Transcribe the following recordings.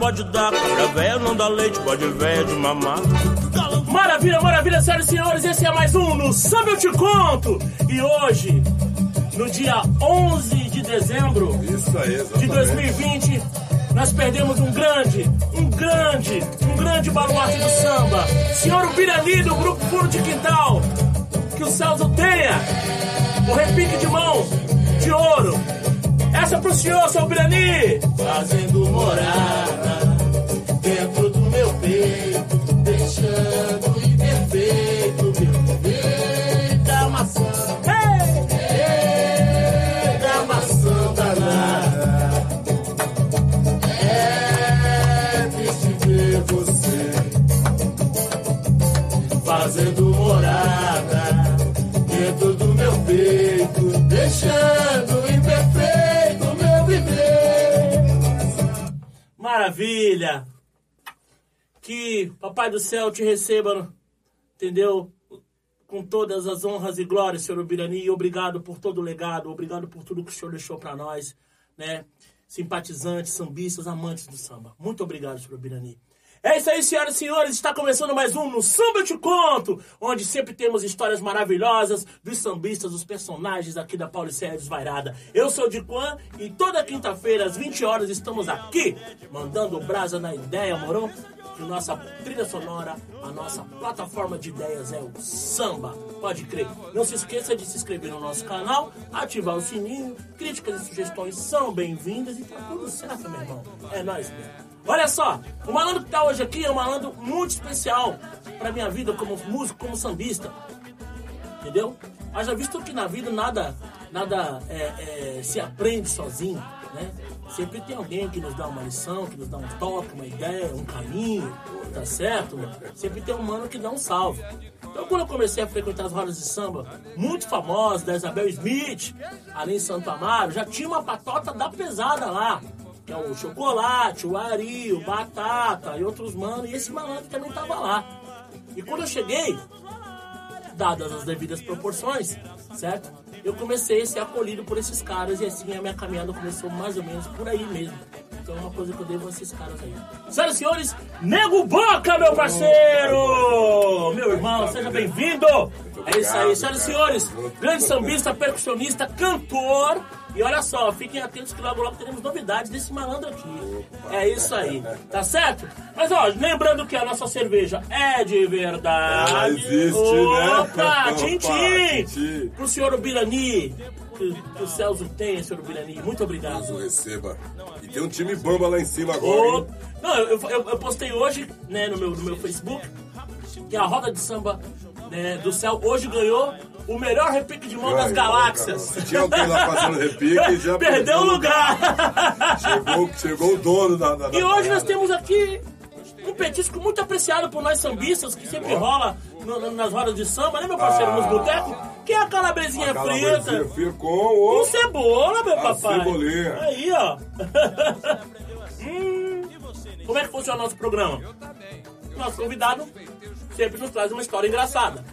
pode dar. Cabra velha não dá leite, pode velha de mamar. Maravilha, maravilha, senhoras e senhores, esse é mais um no Samba Eu Te Conto. E hoje, no dia 11 de dezembro Isso aí, de exatamente. 2020, nós perdemos um grande, um grande, um grande baluarte do samba. Senhor Ubirani do Grupo Furo de Quintal. Que o céus o tenha. O repique de mão de ouro. Essa é pro senhor, seu Ubirani. Fazendo morada dentro do meu peito, deixando imperfeito meu viver da maçã. Ei, da maçã danada. É triste ver você fazendo morada dentro do meu peito, deixando imperfeito meu viver. Maravilha! Que Papai do Céu te receba, entendeu? Com todas as honras e glórias, senhor Ubirani. E obrigado por todo o legado, obrigado por tudo que o senhor deixou para nós, né? Simpatizantes, sambistas, amantes do samba. Muito obrigado, senhor Ubirani. É isso aí, senhoras e senhores. Está começando mais um no Samba Eu Te Conto, onde sempre temos histórias maravilhosas dos sambistas, dos personagens aqui da Paulicéia Desvairada. Eu sou o Diquan e toda quinta-feira, às 20 horas, estamos aqui, mandando brasa na ideia, moro? Que nossa trilha sonora, a nossa plataforma de ideias é o samba. Pode crer. Não se esqueça de se inscrever no nosso canal, ativar o sininho, críticas e sugestões são bem-vindas e tá tudo certo, meu irmão. É nóis mesmo. Olha só, o malandro que tá hoje aqui é um malandro muito especial pra minha vida como músico, como sambista. Entendeu? Haja visto que na vida nada, nada é, é, se aprende sozinho, né? Sempre tem alguém que nos dá uma lição, que nos dá um toque, uma ideia, um caminho, tá certo? Sempre tem um mano que dá um salve. Então, quando eu comecei a frequentar as rodas de samba muito famosas, da Isabel Smith, ali em Santo Amaro, já tinha uma patota da pesada lá. Que é o Chocolate, o Ari, o Batata e outros manos. E esse malandro também tava lá. E quando eu cheguei, dadas as devidas proporções, certo? Eu comecei a ser acolhido por esses caras e assim a minha caminhada começou mais ou menos por aí mesmo. Então é uma coisa que eu devo a esses caras aí. Senhoras e senhores, Nego Boca, meu parceiro! Meu irmão, seja bem-vindo! É isso aí, senhoras e senhores, grande sambista, percussionista, cantor. E olha só, fiquem atentos que logo logo teremos novidades desse malandro aqui. É isso aí, tá certo? Mas ó, lembrando que a nossa cerveja é de verdade. Ela existe, né? Opa, Opa, tchim-tchim! tchim-tchim. Pro senhor Ubirani, que, que o Celso tenha, senhor Ubirani. Muito obrigado. Deus o receba. E tem um time bamba lá em cima agora, hein? Não, eu, eu, eu postei hoje, né, no meu, no meu Facebook, que a roda de samba né, do céu hoje ganhou o melhor repique de mão das galáxias. Se tinha alguém lá fazendo repique, já Perdeu o lugar. Chegou, chegou o dono da, da, da E hoje nós parada. temos aqui um petisco muito apreciado por nós sambistas, que sempre rola no- nas rodas de samba, né, meu parceiro, nos Ah. botecos? Que é a calabresinha A calabresinha frita. com o... Cebola, meu papai. cebolinha. Aí, ó. Hum. Como é que funciona o nosso programa? Nosso convidado sempre nos traz uma história engraçada.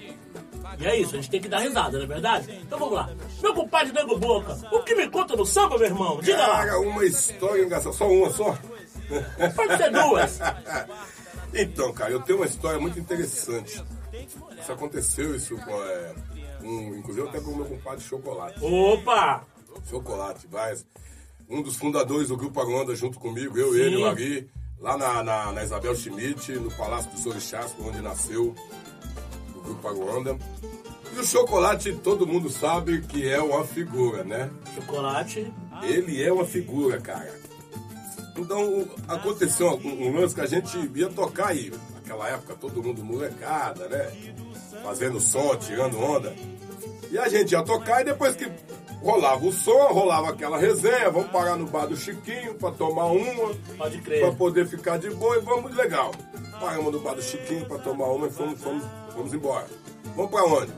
E é isso, a gente tem que dar risada, não é verdade? Então vamos lá. Meu compadre Nego Boca, o que me conta do samba, meu irmão? Diga lá. Cara, uma história engraçada. Só uma, só? Pode ser duas. Então, cara, eu tenho uma história muito interessante. Isso aconteceu, isso com... É, um, inclusive até com o meu compadre Chocolate. Opa! Chocolate, Vaz. Um dos fundadores do Grupo Aruanda junto comigo, eu, Sim. ele, o Ari, lá na, na, na Isabel Schmidt, no Palácio dos Orixás, onde nasceu Aruanda. E o Chocolate, todo mundo sabe que é uma figura, né? Chocolate. Ele é uma figura, cara. Então, aconteceu um, lance que a gente ia tocar aí. Naquela época, todo mundo molecada, né? Fazendo som, tirando onda. E a gente ia tocar e depois que rolava o som, rolava aquela resenha, vamos parar no bar do Chiquinho pra tomar uma, Pode pra crer. poder ficar de boa e vamos legal. Paramos no bar do Chiquinho pra tomar uma e fomos, fomos, fomos embora. Vamos pra onde?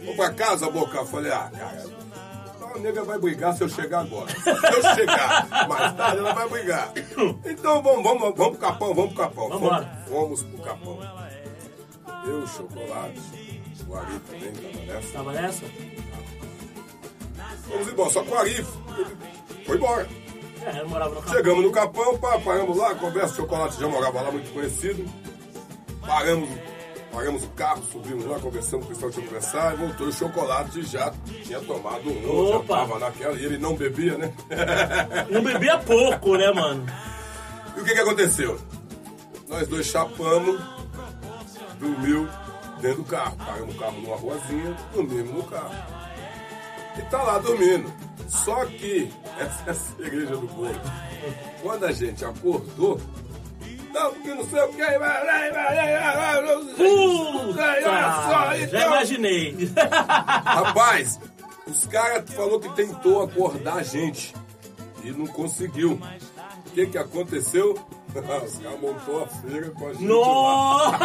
Vamos pra casa, Boca? Eu falei, ah, cara, a nega vai brigar se eu chegar agora. Se eu chegar mais tarde, ela vai brigar. Então vamos, vamos, vamos pro Capão, vamos pro Capão. Fomos, fomos pro Capão. Eu, Chocolate, o Ari também tava nessa. Tava nessa? Vamos embora, só que o Ari foi embora. É, eu morava no Capão. Chegamos no Capão, pá, paramos lá, conversa, chocolate já morava lá, muito conhecido. Paramos, paramos o carro, subimos lá, conversamos com o pessoal que tinha e voltou o chocolate já tinha tomado um, já tava naquela, e ele não bebia, né? Não bebia pouco, né, mano? E o que que aconteceu? Nós dois chapamos, dormiu dentro do carro. Paramos o carro numa ruazinha, dormimos no carro. E tá lá dormindo. Só que, essa é a cereja do bolo. Quando a gente acordou, não, porque não sei o que. Puta! Olha só, Já então. imaginei. Rapaz, os caras falou que tentou acordar a gente e não conseguiu. O que que aconteceu? Os caras montou a feira com a gente. Nossa!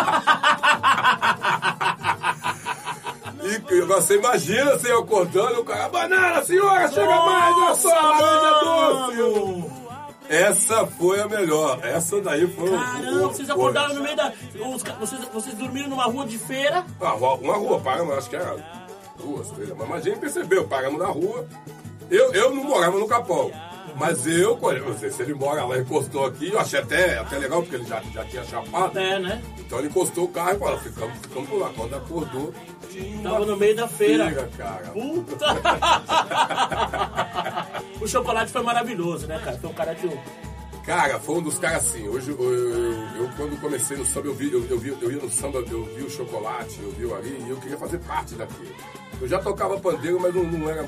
E você imagina você acordando, o cara, banana, senhora, chega mais, olha só, laranja doce. Essa foi a melhor. Essa daí foi o- Caramba, o- vocês foi. acordaram no meio da. os vocês, vocês dormiram numa rua de feira. Ah, rua- uma rua, paramos, acho que era duas, três, mas a gente percebeu, paramos na rua. Eu, eu não morava no Capão, mas eu, eu não sei se ele mora lá, encostou aqui, eu achei até, até legal, porque ele já, já tinha chapado. É, né? Então ele encostou o carro e falou, ficamos, ficamos por lá. Quando acordou, Tava no meio da feira. cara. Puta! o chocolate foi maravilhoso, né, cara? Foi um cara que eu. Cara, foi um dos caras assim. Hoje, eu, eu- eu, quando comecei no samba, eu, vi, eu, eu, vi, eu ia no samba, eu vi o chocolate, eu vi o ali, e eu queria fazer parte daquilo. Eu já tocava pandeiro, mas não, não era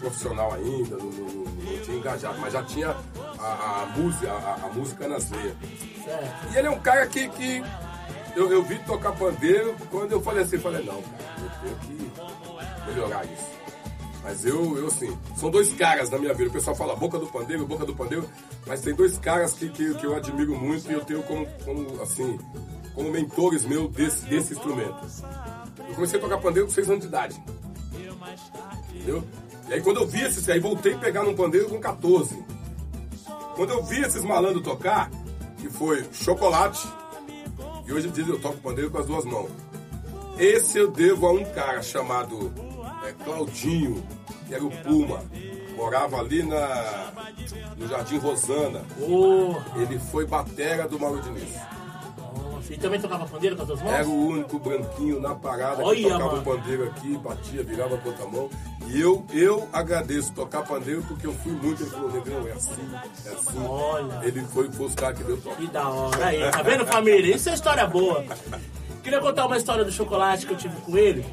profissional ainda, não, não- não- tinha engajado, mas já tinha a, a música, a, a música nas veias. E ele é um cara que, que eu, eu vi tocar pandeiro, quando eu falei assim, falei, não, cara, eu que melhorar isso. Mas eu, eu assim, são dois caras na minha vida. O pessoal fala boca do pandeiro, boca do pandeiro, mas tem dois caras que, que, que eu admiro muito e eu tenho como, como assim, como mentores meus desse, desse instrumento. Eu comecei a tocar pandeiro com 6 anos de idade. Entendeu? E aí quando eu vi esses, aí voltei a pegar num pandeiro com 14. Quando eu vi esses malandros tocar, que foi chocolate, e hoje em dia eu toco pandeiro com as duas mãos. Esse eu devo a um cara chamado é, Claudinho, que era o Puma. Morava ali na, no Jardim Rosana. Ô, Ele foi batera do Mauro Diniz. nossa, e também tocava pandeiro com as duas mãos? Era o único branquinho na parada que Olha, tocava mano. o pandeiro aqui, batia, virava com outra mão. E eu, eu agradeço tocar pandeiro porque eu fui muito. Falou, Negrão, é assim, é assim. Olha. Ele foi, foi os caras que deu toque. Que da hora. Aí, tá vendo, família? Isso é história boa. Queria contar uma história do chocolate que eu tive com ele.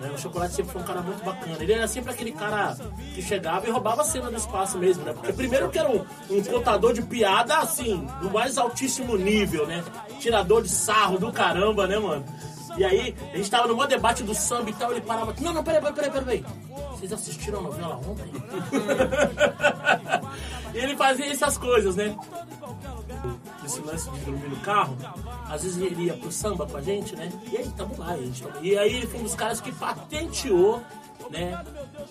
né? O chocolate sempre foi um cara muito bacana. Ele era sempre aquele cara que chegava e roubava a cena do espaço mesmo, né? Porque primeiro que era um, um contador de piada, assim, do mais altíssimo nível, né? Tirador de sarro do caramba, né, mano? E aí, a gente tava no maior debate do samba e tal, ele parava. Não, não, peraí, peraí, peraí, peraí. Vocês assistiram a novela ontem? e ele fazia essas coisas, né? Esse lance de dormir no carro, às vezes ele ia pro samba com a gente, né? E aí, tamo lá, gente. tamo- E aí ele foi um dos caras que patenteou, né?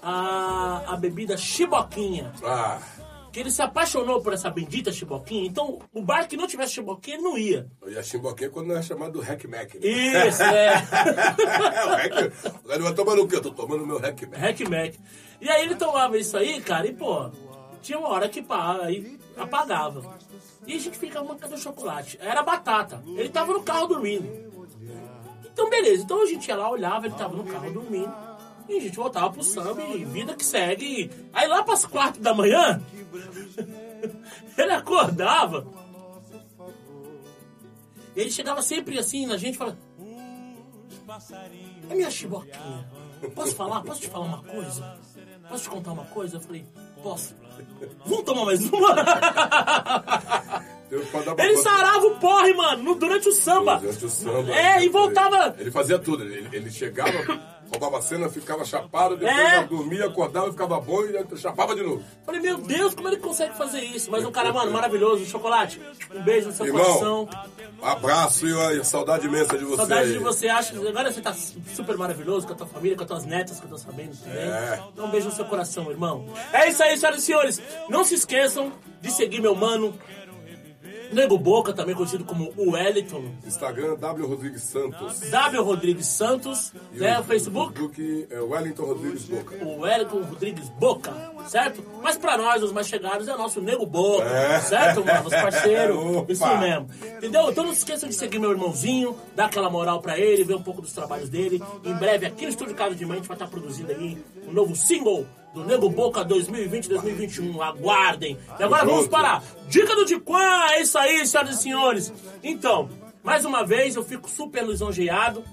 A, a bebida chiboquinha. Ah, Que ele se apaixonou por essa bendita chiboquinha. Então, o bar que não tivesse chiboquinha, ele não ia. eu ia chimboquinha quando não era chamado do Hack Mac. Né? Isso, é. é, o Hack. O cara vai tomando o quê? Eu tô tomando meu Hack Mac. Hack Mac. E aí ele tomava isso aí, cara, e pô, tinha uma hora que pá, aí apagava. E a gente ficava mancando chocolate. Era batata. Ele tava no carro dormindo. Então beleza, então a gente ia lá, olhava, ele tava no carro dormindo. E a gente voltava pro samba e vida que segue. Aí lá pras quatro da manhã, ele acordava. Ele chegava sempre assim na gente e falava. É minha chiboquinha. Posso falar? Posso te falar uma coisa? Posso te contar uma coisa? Eu falei, posso. Vamos tomar mais uma? Ele sarava o porre, mano, no- durante o samba. Durante o samba. É, e voltava. Ele fazia tudo. Ele, ele chegava, roubava a cena, ficava chapado, depois É. dormia, acordava, ficava bom e chapava de novo. Falei, meu Deus, como ele consegue fazer isso? Mas um cara, mano, maravilhoso. Chocolate, um beijo no seu Irmão, coração. abraço e olha, saudade imensa de você. Saudade aí. de você. Acho que agora você tá super maravilhoso com a tua família, com as tuas netas, que eu tô sabendo também. É. Então um beijo no seu coração, irmão. É isso aí, senhoras e senhores. Não se esqueçam de seguir meu mano Nego Boca, também conhecido como o Wellington. Instagram, W Rodrigues Santos. W Rodrigues Santos, E né? o Facebook, Facebook é Wellington Rodrigues Boca. o Wellington Rodrigues Boca, certo? Mas pra nós, os mais chegados, é o nosso Nego Boca, É. certo, mano? Os parceiros, Opa. isso mesmo. Entendeu? Então não se esqueçam de seguir meu irmãozinho, dar aquela moral pra ele, ver um pouco dos trabalhos dele. Em breve, aqui no Estúdio Casa de Mãe, a gente vai estar produzindo aí um novo single do Nego Boca 2020-2021. Aguardem. E agora vamos para a Dica do Diquan. É isso aí, senhoras e senhores. Então, mais uma vez, eu fico super lisonjeado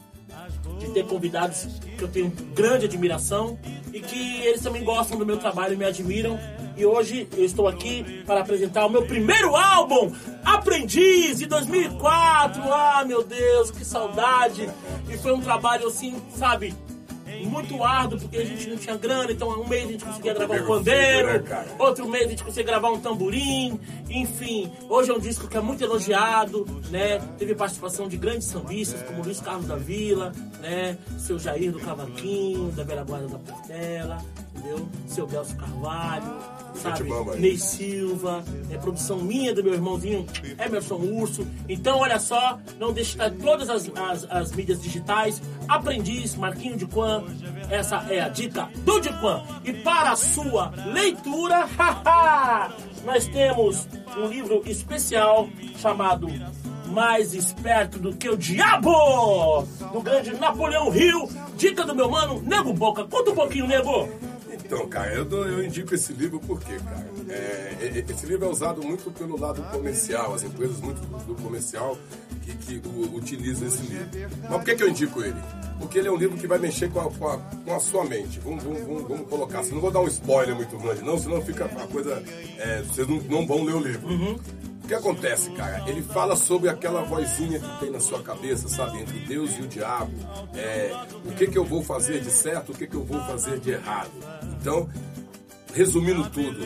de ter convidados que eu tenho grande admiração e que eles também gostam do meu trabalho e me admiram. E hoje eu estou aqui para apresentar o meu primeiro álbum, Aprendiz, de 2004. Ah, meu Deus, que saudade! E foi um trabalho assim, sabe, muito árduo, porque a gente não tinha grana, então um mês a gente conseguia gravar um pandeiro, né, outro mês a gente conseguia gravar um tamborim, enfim. Hoje é um disco que é muito elogiado, né? Teve participação de grandes sambistas, como Luiz Carlos da Vila, né? Seu Jair do Cavaquinho, da Velha Guarda da Portela, entendeu? Seu Delcio Carvalho, sabe? bamba aí. Ney Silva, é produção minha do meu irmãozinho Emerson Urso. Então, olha só, não deixe de estar todas as, as, as mídias digitais. Aprendiz, Marquinho de Quan, essa é a dica do Diquan. E para a sua leitura, nós temos um livro especial chamado Mais Esperto do que o Diabo, do grande Napoleão Rio. Dica do meu mano, Nego Boca. Conta um pouquinho, Nego. Então, cara, eu, eu indico esse livro porque, cara, é, esse livro é usado muito pelo lado comercial, as empresas muito do comercial que, que utilizam esse livro. Mas por que, que eu indico ele? Porque ele é um livro que vai mexer com a, com a- com a sua mente. Vamos, vamos- vamos- vamos colocar assim, não vou dar um spoiler muito grande, não, senão fica a coisa. é, vocês não, não vão ler o livro. O que acontece, cara? Ele fala sobre aquela vozinha que tem na sua cabeça, sabe? Entre Deus e o diabo. É, o que, que eu vou fazer de certo, o que, que eu vou fazer de errado. Então, resumindo tudo,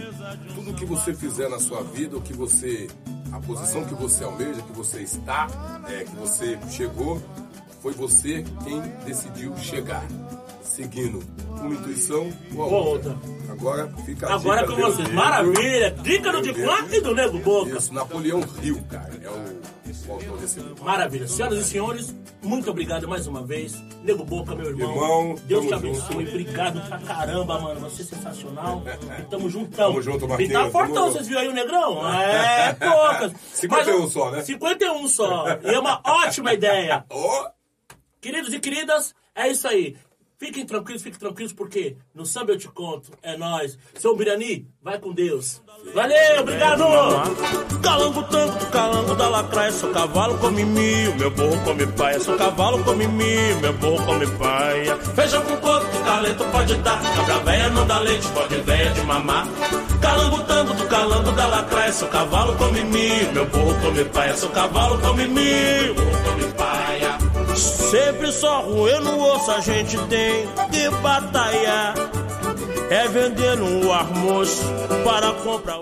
tudo que você fizer na sua vida, o que você. a posição que você almeja, que você está, é, que você chegou, foi você quem decidiu chegar. Seguindo uma intuição ou a outra. Outra. Agora fica a Agora com vocês. Maravilha. Dica do livro. e do Nego Boca. Isso, Napoleão Rio, cara. É o, o autor desse livro. Maravilha. Senhoras e senhores, muito obrigado mais uma vez. Nego Boca, meu irmão. Irmão, Deus te abençoe. junto. Obrigado pra caramba, mano. Você é sensacional. E tamo juntão. Tamo junto, E Marquinhos. tá fortão, vocês viram aí o Negrão? É, poucas. 51 Mas, só, né? 51 só. E é uma ótima ideia. Ó, Queridos e queridas, é isso aí. Fiquem tranquilos, fiquem tranquilos, porque no samba eu te conto. É nóis. Seu Birani, vai com Deus. Valeu, obrigado! Calango tanto, calango da lacraia, sou cavalo come mil, meu burro come paia, sou cavalo come mil, meu burro come paia. Feijão com coco, que talento pode dar, cabra véia não dá leite, pode véia de mamar. Calango tanto, do calango da lacraia, sou cavalo come mil, meu burro come paia, sou cavalo come mil, burro come paia. Sempre só ruê no osso a gente tem que batalhar. É vendendo o almoço para comprar o